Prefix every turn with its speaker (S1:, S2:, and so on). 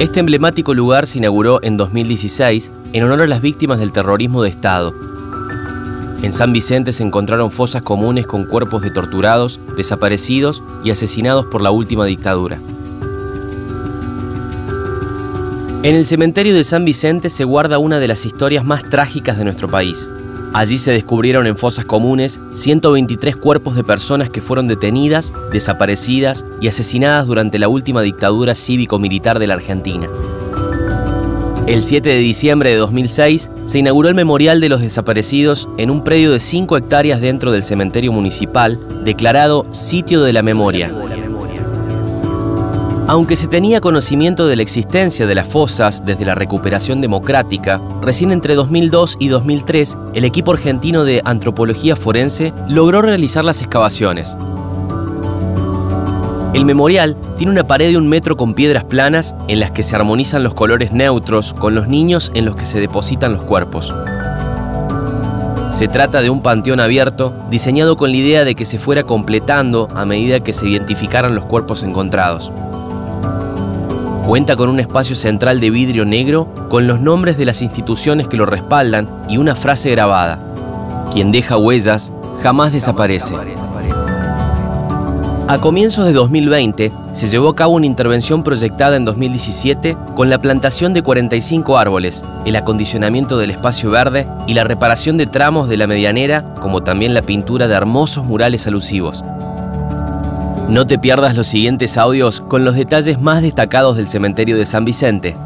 S1: Este emblemático lugar se inauguró en 2016 en honor a las víctimas del terrorismo de Estado. En San Vicente se encontraron fosas comunes con cuerpos de torturados, desaparecidos y asesinados por la última dictadura. En el cementerio de San Vicente se guarda una de las historias más trágicas de nuestro país. Allí se descubrieron en fosas comunes 123 cuerpos de personas que fueron detenidas, desaparecidas y asesinadas durante la última dictadura cívico-militar de la Argentina. El 7 de diciembre de 2006 se inauguró el Memorial de los Desaparecidos en un predio de 5 hectáreas dentro del cementerio municipal, declarado Sitio de la Memoria. Aunque se tenía conocimiento de la existencia de las fosas desde la recuperación democrática, recién entre 2002 y 2003 el equipo argentino de antropología forense logró realizar las excavaciones. El memorial tiene una pared de un metro con piedras planas en las que se armonizan los colores neutros con los niños en los que se depositan los cuerpos. Se trata de un panteón abierto diseñado con la idea de que se fuera completando a medida que se identificaran los cuerpos encontrados. Cuenta con un espacio central de vidrio negro con los nombres de las instituciones que lo respaldan y una frase grabada. Quien deja huellas jamás desaparece. A comienzos de 2020 se llevó a cabo una intervención proyectada en 2017 con la plantación de 45 árboles, el acondicionamiento del espacio verde y la reparación de tramos de la medianera, como también la pintura de hermosos murales alusivos. No te pierdas los siguientes audios con los detalles más destacados del cementerio de San Vicente.